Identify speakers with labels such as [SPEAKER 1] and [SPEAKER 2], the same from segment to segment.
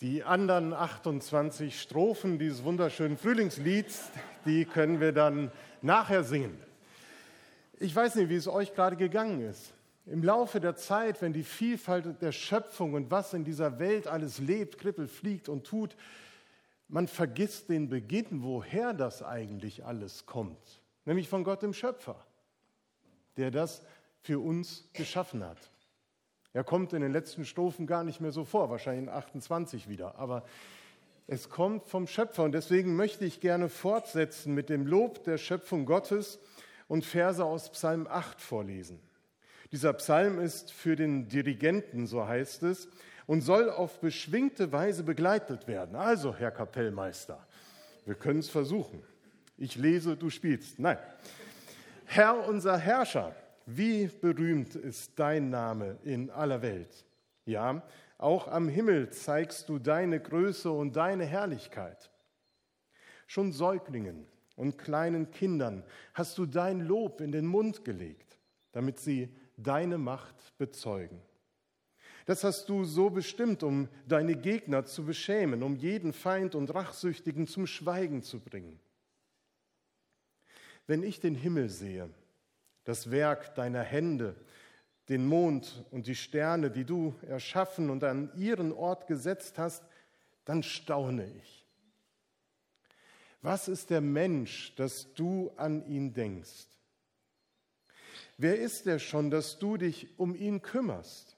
[SPEAKER 1] Die anderen 28 Strophen dieses wunderschönen Frühlingslieds, die können wir dann nachher singen. Ich weiß nicht, wie es euch gerade gegangen ist. Im Laufe der Zeit, wenn die Vielfalt der Schöpfung und was in dieser Welt alles lebt, kribbelt, fliegt und tut, man vergisst den Beginn, woher das eigentlich alles kommt. Nämlich von Gott dem Schöpfer, der das für uns geschaffen hat. Er kommt in den letzten Strophen gar nicht mehr so vor, wahrscheinlich in 28 wieder. Aber es kommt vom Schöpfer und deswegen möchte ich gerne fortsetzen mit dem Lob der Schöpfung Gottes und Verse aus Psalm 8 vorlesen. Dieser Psalm ist für den Dirigenten, so heißt es, und soll auf beschwingte Weise begleitet werden. Also, Herr Kapellmeister, wir können es versuchen. Ich lese, du spielst. Nein. Herr unser Herrscher, wie berühmt ist dein Name in aller Welt. Ja, auch am Himmel zeigst du deine Größe und deine Herrlichkeit. Schon Säuglingen und kleinen Kindern hast du dein Lob in den Mund gelegt, damit sie deine Macht bezeugen. Das hast du so bestimmt, um deine Gegner zu beschämen, um jeden Feind und Rachsüchtigen zum Schweigen zu bringen. Wenn ich den Himmel sehe, das Werk deiner Hände, den Mond und die Sterne, die du erschaffen und an ihren Ort gesetzt hast, dann staune ich. Was ist der Mensch, dass du an ihn denkst? Wer ist er schon, dass du dich um ihn kümmerst?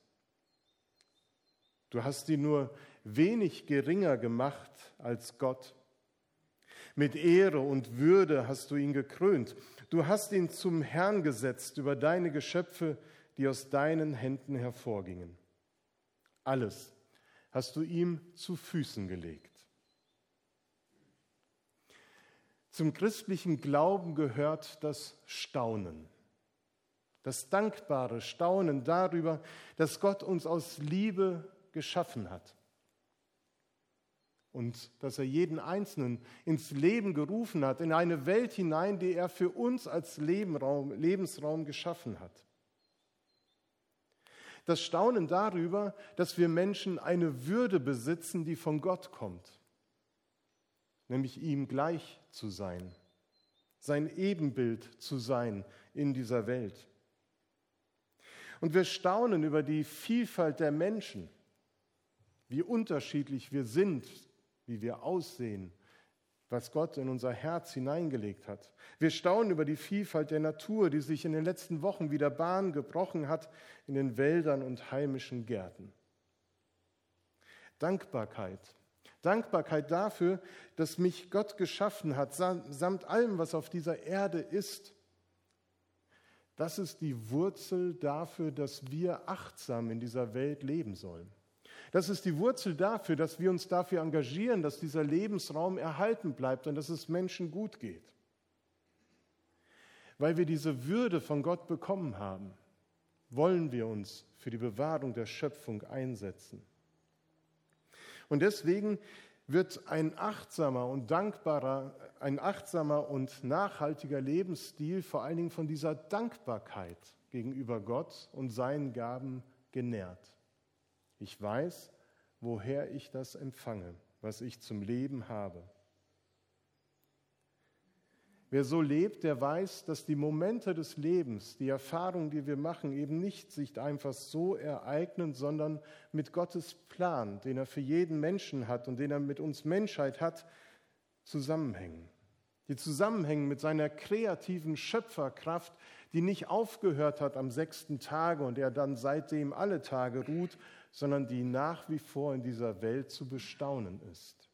[SPEAKER 1] Du hast ihn nur wenig geringer gemacht als Gott. Mit Ehre und Würde hast du ihn gekrönt. Du hast ihn zum Herrn gesetzt über deine Geschöpfe, die aus deinen Händen hervorgingen. Alles hast du ihm zu Füßen gelegt. Zum christlichen Glauben gehört das Staunen, das dankbare Staunen darüber, dass Gott uns aus Liebe geschaffen hat und dass er jeden Einzelnen ins Leben gerufen hat, in eine Welt hinein, die er für uns als Lebensraum, geschaffen hat. Das Staunen darüber, dass wir Menschen eine Würde besitzen, die von Gott kommt, nämlich ihm gleich zu sein, sein Ebenbild zu sein in dieser Welt. Und wir staunen über die Vielfalt der Menschen, wie unterschiedlich wir sind, wie wir aussehen, was Gott in unser Herz hineingelegt hat. Wir staunen über die Vielfalt der Natur, die sich in den letzten Wochen wieder Bahn gebrochen hat in den Wäldern und heimischen Gärten. Dankbarkeit. Dankbarkeit dafür, dass mich Gott geschaffen hat, samt allem, was auf dieser Erde ist. Das ist die Wurzel dafür, dass wir achtsam in dieser Welt leben sollen. Das ist die Wurzel dafür, dass wir uns dafür engagieren, dass dieser Lebensraum erhalten bleibt und dass es Menschen gut geht. Weil wir diese Würde von Gott bekommen haben, wollen wir uns für die Bewahrung der Schöpfung einsetzen. Und deswegen wird ein achtsamer und dankbarer, ein achtsamer und nachhaltiger Lebensstil vor allen Dingen von dieser Dankbarkeit gegenüber Gott und seinen Gaben genährt. Ich weiß, woher ich das empfange, was ich zum Leben habe. Wer so lebt, der weiß, dass die Momente des Lebens, die Erfahrungen, die wir machen, eben nicht sich einfach so ereignen, sondern mit Gottes Plan, den er für jeden Menschen hat und den er mit uns Menschheit hat, zusammenhängen. Die zusammenhängen mit seiner kreativen Schöpferkraft, die nicht aufgehört hat am sechsten Tage und er dann seitdem alle Tage ruht, sondern die nach wie vor in dieser Welt zu bestaunen ist.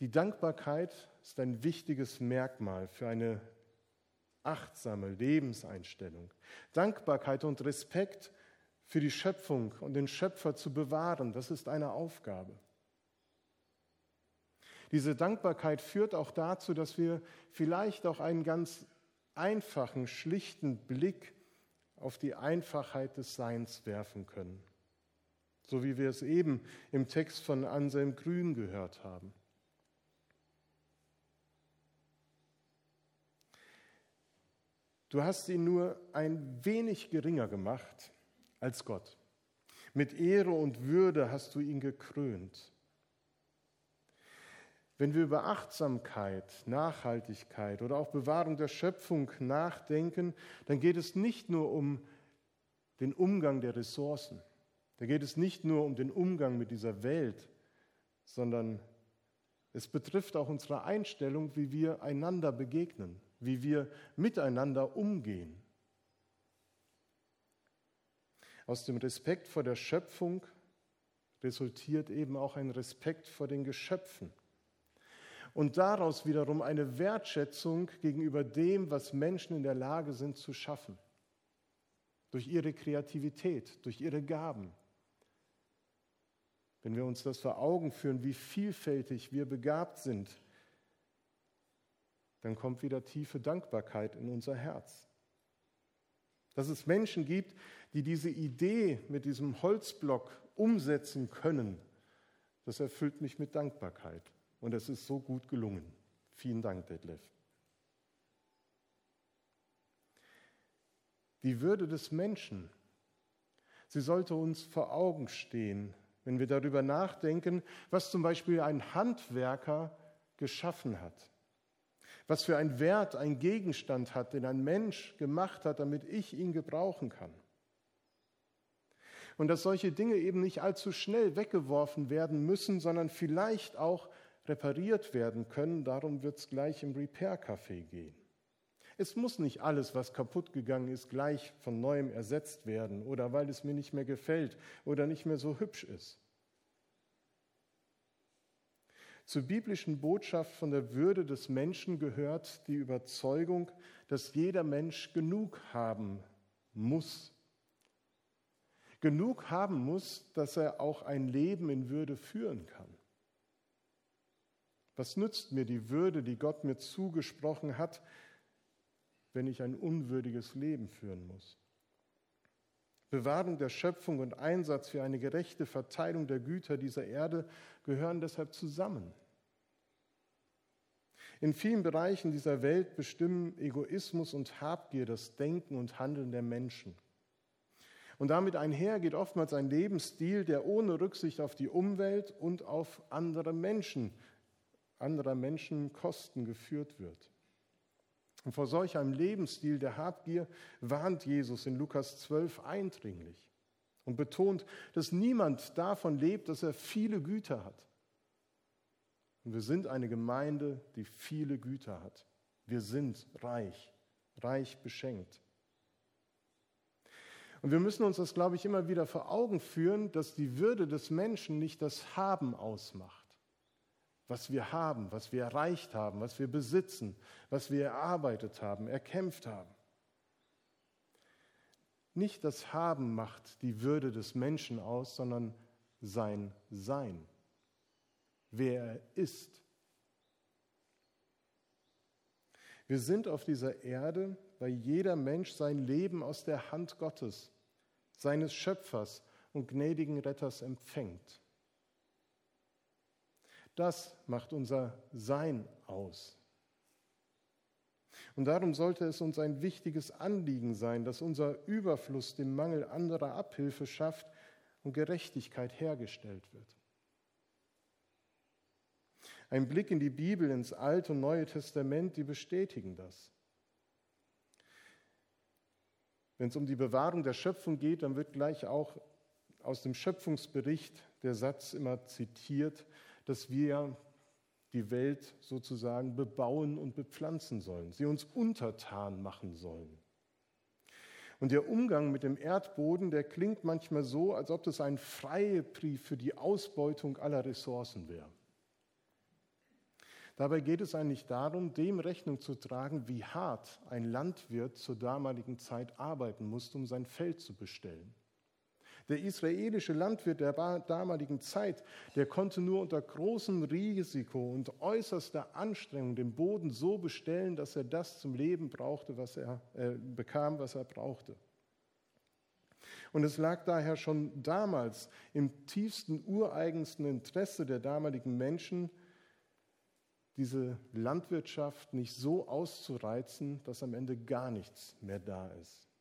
[SPEAKER 1] Die Dankbarkeit ist ein wichtiges Merkmal für eine achtsame Lebenseinstellung. Dankbarkeit und Respekt für die Schöpfung und den Schöpfer zu bewahren, das ist eine Aufgabe. Diese Dankbarkeit führt auch dazu, dass wir vielleicht auch einen ganz einfachen, schlichten Blick auf die Einfachheit des Seins werfen können. So wie wir es eben im Text von Anselm Grün gehört haben. Du hast ihn nur ein wenig geringer gemacht als Gott. Mit Ehre und Würde hast du ihn gekrönt. Wenn wir über Achtsamkeit, Nachhaltigkeit oder auch Bewahrung der Schöpfung nachdenken, dann geht es nicht nur um den Umgang der Ressourcen. Da geht es nicht nur um den Umgang mit dieser Welt, sondern es betrifft auch unsere Einstellung, wie wir einander begegnen, wie wir miteinander umgehen. Aus dem Respekt vor der Schöpfung resultiert eben auch ein Respekt vor den Geschöpfen. Und daraus wiederum eine Wertschätzung gegenüber dem, was Menschen in der Lage sind zu schaffen. Durch ihre Kreativität, durch ihre Gaben. Wenn wir uns das vor Augen führen, wie vielfältig wir begabt sind, dann kommt wieder tiefe Dankbarkeit in unser Herz. Dass es Menschen gibt, die diese Idee mit diesem Holzblock umsetzen können, das erfüllt mich mit Dankbarkeit. Und es ist so gut gelungen. Vielen Dank, Detlef. Die Würde des Menschen, sie sollte uns vor Augen stehen, wenn wir darüber nachdenken, was zum Beispiel ein Handwerker geschaffen hat. Was für ein Wert ein Gegenstand hat, den ein Mensch gemacht hat, damit ich ihn gebrauchen kann. Und dass solche Dinge eben nicht allzu schnell weggeworfen werden müssen, sondern vielleicht auch repariert werden können. Darum wird es gleich im Repair-Café gehen. Es muss nicht alles, was kaputt gegangen ist, gleich von neuem ersetzt werden oder weil es mir nicht mehr gefällt oder nicht mehr so hübsch ist. Zur biblischen Botschaft von der Würde des Menschen gehört die Überzeugung, dass jeder Mensch genug haben muss. Genug haben muss, dass er auch ein Leben in Würde führen kann. Was nützt mir die Würde, die Gott mir zugesprochen hat, wenn ich ein unwürdiges Leben führen muss? Bewahrung der Schöpfung und Einsatz für eine gerechte Verteilung der Güter dieser Erde gehören deshalb zusammen. In vielen Bereichen dieser Welt bestimmen Egoismus und Habgier das Denken und Handeln der Menschen. Und damit einher geht oftmals ein Lebensstil, der ohne Rücksicht auf die Umwelt und auf andere Menschen, anderer Menschen Kosten geführt wird. Und vor solch einem Lebensstil der Habgier warnt Jesus in Lukas 12 eindringlich und betont, dass niemand davon lebt, dass er viele Güter hat. Und wir sind eine Gemeinde, die viele Güter hat. Wir sind reich, reich beschenkt. Und wir müssen uns das, glaube ich, immer wieder vor Augen führen, dass die Würde des Menschen nicht das Haben ausmacht was wir haben, was wir erreicht haben, was wir besitzen, was wir erarbeitet haben, erkämpft haben. Nicht das Haben macht die Würde des Menschen aus, sondern sein Sein, wer er ist. Wir sind auf dieser Erde, weil jeder Mensch sein Leben aus der Hand Gottes, seines Schöpfers und gnädigen Retters empfängt. Das macht unser Sein aus. Und darum sollte es uns ein wichtiges Anliegen sein, dass unser Überfluss dem Mangel anderer Abhilfe schafft und Gerechtigkeit hergestellt wird. Ein Blick in die Bibel, ins Alte und Neue Testament, die bestätigen das. Wenn es um die Bewahrung der Schöpfung geht, dann wird gleich auch aus dem Schöpfungsbericht der Satz immer zitiert, dass wir die Welt sozusagen bebauen und bepflanzen sollen, sie uns untertan machen sollen. Und der Umgang mit dem Erdboden, der klingt manchmal so, als ob das ein Freibrief für die Ausbeutung aller Ressourcen wäre. Dabei geht es eigentlich darum, dem Rechnung zu tragen, wie hart ein Landwirt zur damaligen Zeit arbeiten musste, um sein Feld zu bestellen. Der israelische Landwirt der damaligen Zeit, der konnte nur unter großem Risiko und äußerster Anstrengung den Boden so bestellen, dass er das zum Leben brauchte, was er äh, bekam, was er brauchte. Und es lag daher schon damals im tiefsten, ureigensten Interesse der damaligen Menschen, diese Landwirtschaft nicht so auszureizen, dass am Ende gar nichts mehr da ist.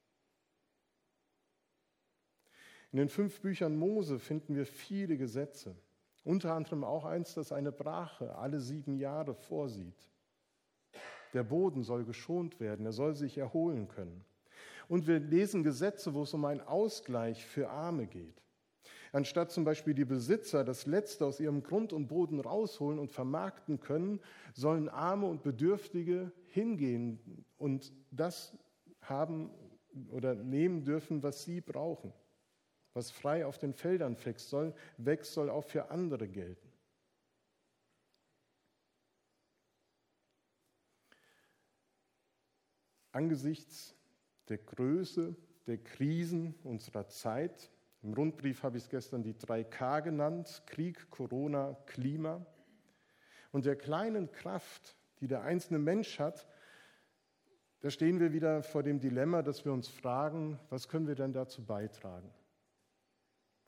[SPEAKER 1] In den fünf Büchern Mose finden wir viele Gesetze, unter anderem auch eins, das eine Brache alle sieben Jahre vorsieht. Der Boden soll geschont werden, er soll sich erholen können. Und wir lesen Gesetze, wo es um einen Ausgleich für Arme geht. Anstatt zum Beispiel die Besitzer das Letzte aus ihrem Grund und Boden rausholen und vermarkten können, sollen Arme und Bedürftige hingehen und das haben oder nehmen dürfen, was sie brauchen. Was frei auf den Feldern wächst, soll, wächst, soll auch für andere gelten. Angesichts der Größe der Krisen unserer Zeit im Rundbrief habe ich es gestern die 3K genannt, Krieg, Corona, Klima. Und der kleinen Kraft, die der einzelne Mensch hat, da stehen wir wieder vor dem Dilemma, dass wir uns fragen, was können wir denn dazu beitragen?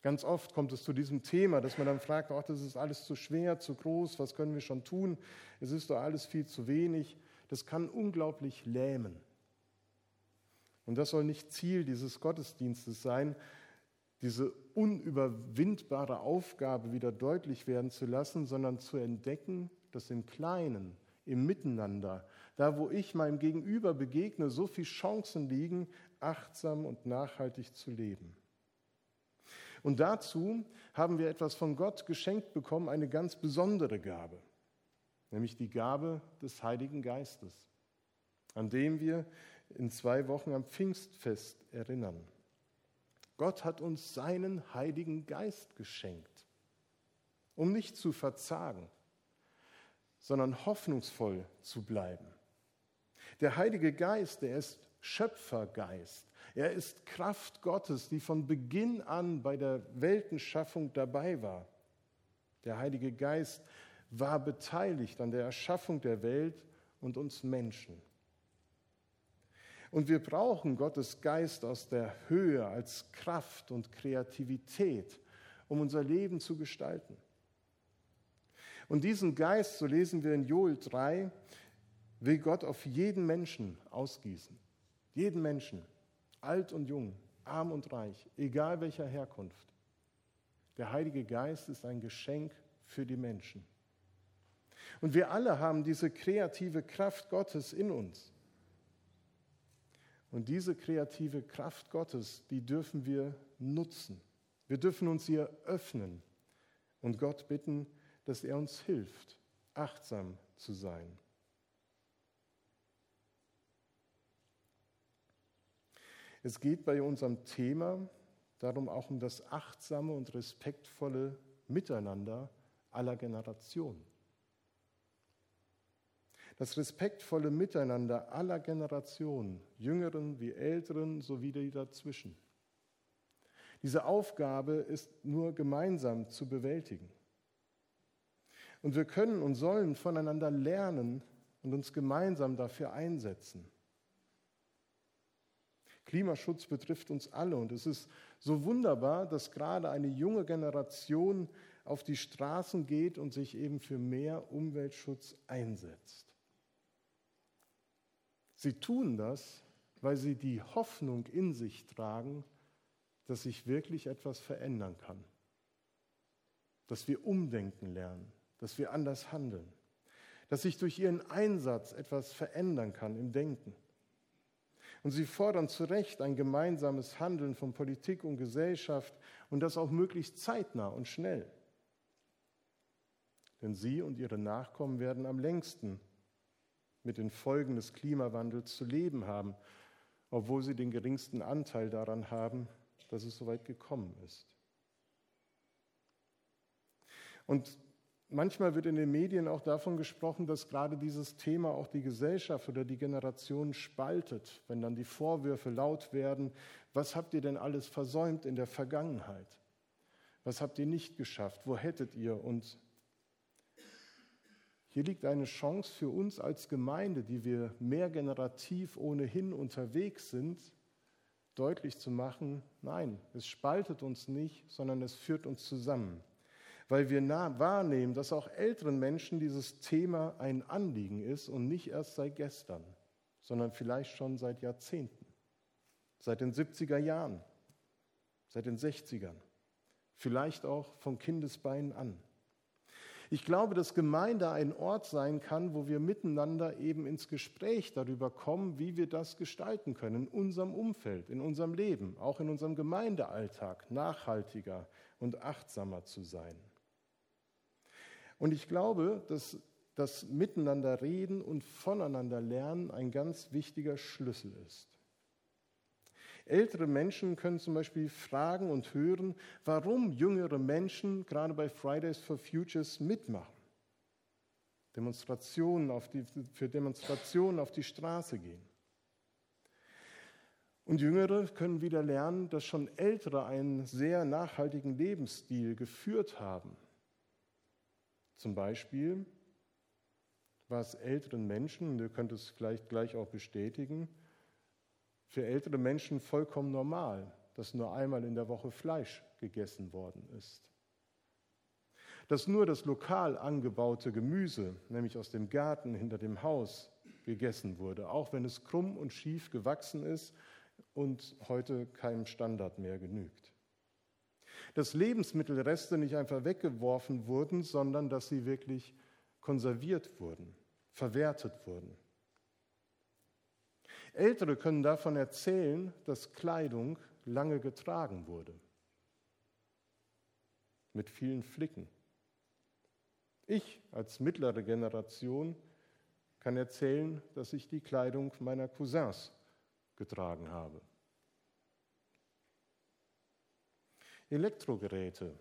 [SPEAKER 1] Ganz oft kommt es zu diesem Thema, dass man dann fragt, ach, das ist alles zu schwer, zu groß, was können wir schon tun? Es ist doch alles viel zu wenig. Das kann unglaublich lähmen. Und das soll nicht Ziel dieses Gottesdienstes sein, diese unüberwindbare Aufgabe wieder deutlich werden zu lassen, sondern zu entdecken, dass im Kleinen, im Miteinander, da wo ich meinem Gegenüber begegne, so viele Chancen liegen, achtsam und nachhaltig zu leben. Und dazu haben wir etwas von Gott geschenkt bekommen, eine ganz besondere Gabe, nämlich die Gabe des Heiligen Geistes, an dem wir in zwei Wochen am Pfingstfest erinnern. Gott hat uns seinen Heiligen Geist geschenkt, um nicht zu verzagen, sondern hoffnungsvoll zu bleiben. Der Heilige Geist, der ist Schöpfergeist. Er ist Kraft Gottes, die von Beginn an bei der Weltenschaffung dabei war. Der Heilige Geist war beteiligt an der Erschaffung der Welt und uns Menschen. Und wir brauchen Gottes Geist aus der Höhe als Kraft und Kreativität, um unser Leben zu gestalten. Und diesen Geist, so lesen wir in Joel 3, will Gott auf jeden Menschen ausgießen. Jeden Menschen, alt und jung, arm und reich, egal welcher Herkunft. Der Heilige Geist ist ein Geschenk für die Menschen. Und wir alle haben diese kreative Kraft Gottes in uns. Und diese kreative Kraft Gottes, die dürfen wir nutzen. Wir dürfen uns ihr öffnen und Gott bitten, dass er uns hilft, achtsam zu sein. Es geht bei unserem Thema darum auch um das achtsame und respektvolle Miteinander aller Generationen das respektvolle Miteinander aller Generationen, Jüngeren wie Älteren sowie die dazwischen. Diese Aufgabe ist nur gemeinsam zu bewältigen. Und wir können und sollen voneinander lernen und uns gemeinsam dafür einsetzen. Klimaschutz betrifft uns alle und es ist so wunderbar, dass gerade eine junge Generation auf die Straßen geht und sich eben für mehr Umweltschutz einsetzt. Sie tun das, weil sie die Hoffnung in sich tragen, dass sich wirklich etwas verändern kann. Dass wir umdenken lernen, dass wir anders handeln, dass sich durch ihren Einsatz etwas verändern kann im Denken. Und sie fordern zu Recht ein gemeinsames Handeln von Politik und Gesellschaft und das auch möglichst zeitnah und schnell. Denn sie und ihre Nachkommen werden am längsten mit den Folgen des Klimawandels zu leben haben, obwohl sie den geringsten Anteil daran haben, dass es so weit gekommen ist. Und manchmal wird in den Medien auch davon gesprochen, dass gerade dieses Thema auch die Gesellschaft oder die Generation spaltet, wenn dann die Vorwürfe laut werden, was habt ihr denn alles versäumt in der Vergangenheit? Was habt ihr nicht geschafft? Wo hättet ihr? Und hier liegt eine Chance für uns als Gemeinde, die wir mehr generativ ohnehin unterwegs sind, deutlich zu machen, nein, es spaltet uns nicht, sondern es führt uns zusammen, weil wir wahrnehmen, dass auch älteren Menschen dieses Thema ein Anliegen ist und nicht erst seit gestern, sondern vielleicht schon seit Jahrzehnten, seit den 70er Jahren, seit den 60ern, vielleicht auch von Kindesbeinen an. Ich glaube, dass Gemeinde ein Ort sein kann, wo wir miteinander eben ins Gespräch darüber kommen, wie wir das gestalten können in unserem Umfeld, in unserem Leben, auch in unserem Gemeindealltag, nachhaltiger und achtsamer zu sein. Und ich glaube, dass das Miteinander reden und voneinander lernen ein ganz wichtiger Schlüssel ist. Ältere Menschen können zum Beispiel fragen und hören, warum jüngere Menschen gerade bei Fridays for Futures mitmachen. Demonstrationen auf die, für Demonstrationen auf die Straße gehen. Und Jüngere können wieder lernen, dass schon Ältere einen sehr nachhaltigen Lebensstil geführt haben. Zum Beispiel war es älteren Menschen, und ihr könnt es vielleicht gleich auch bestätigen, für ältere Menschen vollkommen normal, dass nur einmal in der Woche Fleisch gegessen worden ist. Dass nur das lokal angebaute Gemüse, nämlich aus dem Garten hinter dem Haus, gegessen wurde, auch wenn es krumm und schief gewachsen ist und heute keinem Standard mehr genügt. Dass Lebensmittelreste nicht einfach weggeworfen wurden, sondern dass sie wirklich konserviert wurden, verwertet wurden. Ältere können davon erzählen, dass Kleidung lange getragen wurde, mit vielen Flicken. Ich als mittlere Generation kann erzählen, dass ich die Kleidung meiner Cousins getragen habe. Elektrogeräte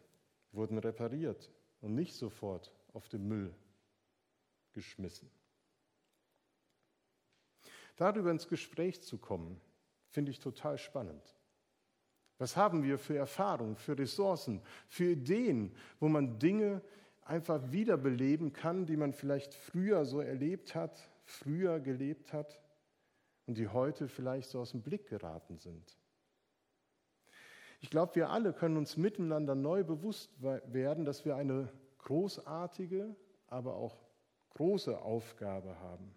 [SPEAKER 1] wurden repariert und nicht sofort auf den Müll geschmissen. Darüber ins Gespräch zu kommen, finde ich total spannend. Was haben wir für Erfahrungen, für Ressourcen, für Ideen, wo man Dinge einfach wiederbeleben kann, die man vielleicht früher so erlebt hat, früher gelebt hat und die heute vielleicht so aus dem Blick geraten sind? Ich glaube, wir alle können uns miteinander neu bewusst werden, dass wir eine großartige, aber auch große Aufgabe haben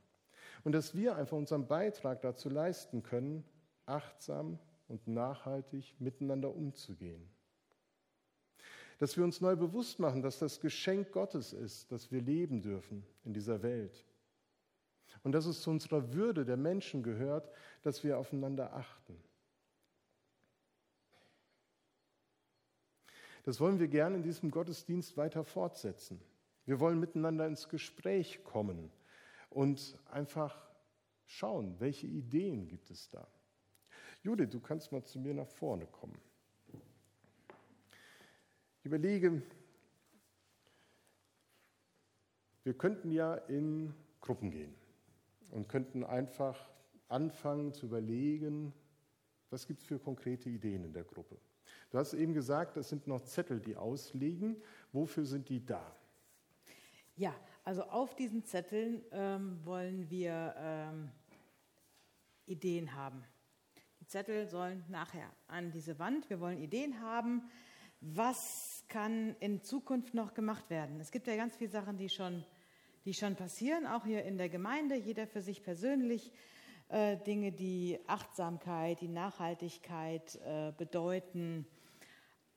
[SPEAKER 1] und dass wir einfach unseren Beitrag dazu leisten können, achtsam und nachhaltig miteinander umzugehen. Dass wir uns neu bewusst machen, dass das Geschenk Gottes ist, dass wir leben dürfen in dieser Welt. Und dass es zu unserer Würde der Menschen gehört, dass wir aufeinander achten. Das wollen wir gerne in diesem Gottesdienst weiter fortsetzen. Wir wollen miteinander ins Gespräch kommen und einfach schauen, welche Ideen gibt es da. Judith, du kannst mal zu mir nach vorne kommen. Ich überlege, wir könnten ja in Gruppen gehen und könnten einfach anfangen zu überlegen, was gibt es für konkrete Ideen in der Gruppe. Du hast eben gesagt, es sind noch Zettel, die ausliegen. Wofür sind die da?
[SPEAKER 2] Ja, also auf diesen Zetteln ähm, wollen wir ähm, Ideen haben. Die Zettel sollen nachher an diese Wand. Wir wollen Ideen haben, was kann in Zukunft noch gemacht werden. Es gibt ja ganz viele Sachen, die schon, die schon passieren, auch hier in der Gemeinde, jeder für sich persönlich. Äh, Dinge, die Achtsamkeit, die Nachhaltigkeit äh, bedeuten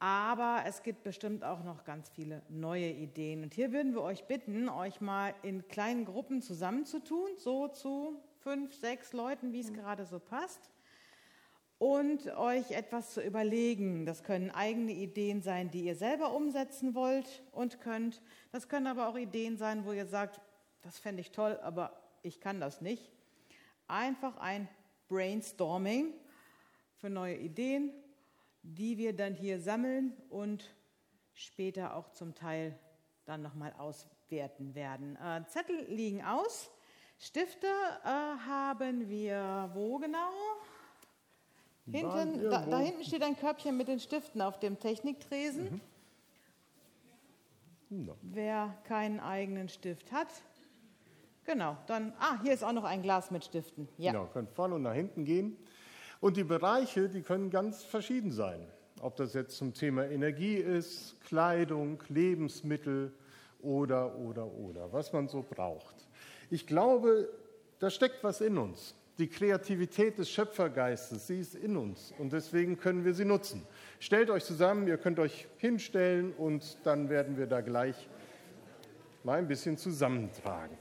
[SPEAKER 2] aber es gibt bestimmt auch noch ganz viele neue Ideen. Und hier würden wir euch bitten, euch mal in kleinen Gruppen zusammenzutun, so zu fünf, sechs Leuten, wie es mhm. gerade so passt. Und euch etwas zu überlegen. Das können eigene Ideen sein, die ihr selber umsetzen wollt und könnt. Das können aber auch Ideen sein, wo ihr sagt, das fände ich toll, aber ich kann das nicht. Einfach ein Brainstorming für neue Ideen die wir dann hier sammeln und später auch zum Teil dann nochmal auswerten werden. Äh, Zettel liegen aus. Stifte äh, haben wir wo genau? Hinten, da, da, hinten steht ein Körbchen mit den Stiften auf dem Techniktresen. Mhm. No. Wer keinen eigenen Stift hat, genau, dann, ah, hier ist auch noch ein Glas mit Stiften.
[SPEAKER 1] Ja. Genau, könnt vorne und nach hinten gehen. Und die Bereiche, die können ganz verschieden sein. Ob das jetzt zum Thema Energie ist, Kleidung, Lebensmittel oder, oder, oder, was man so braucht. Ich glaube, da steckt was in uns. die Kreativität des Schöpfergeistes, sie ist in uns und deswegen können wir sie nutzen. Stellt euch zusammen, ihr könnt euch hinstellen und dann werden wir da gleich mal ein bisschen zusammentragen.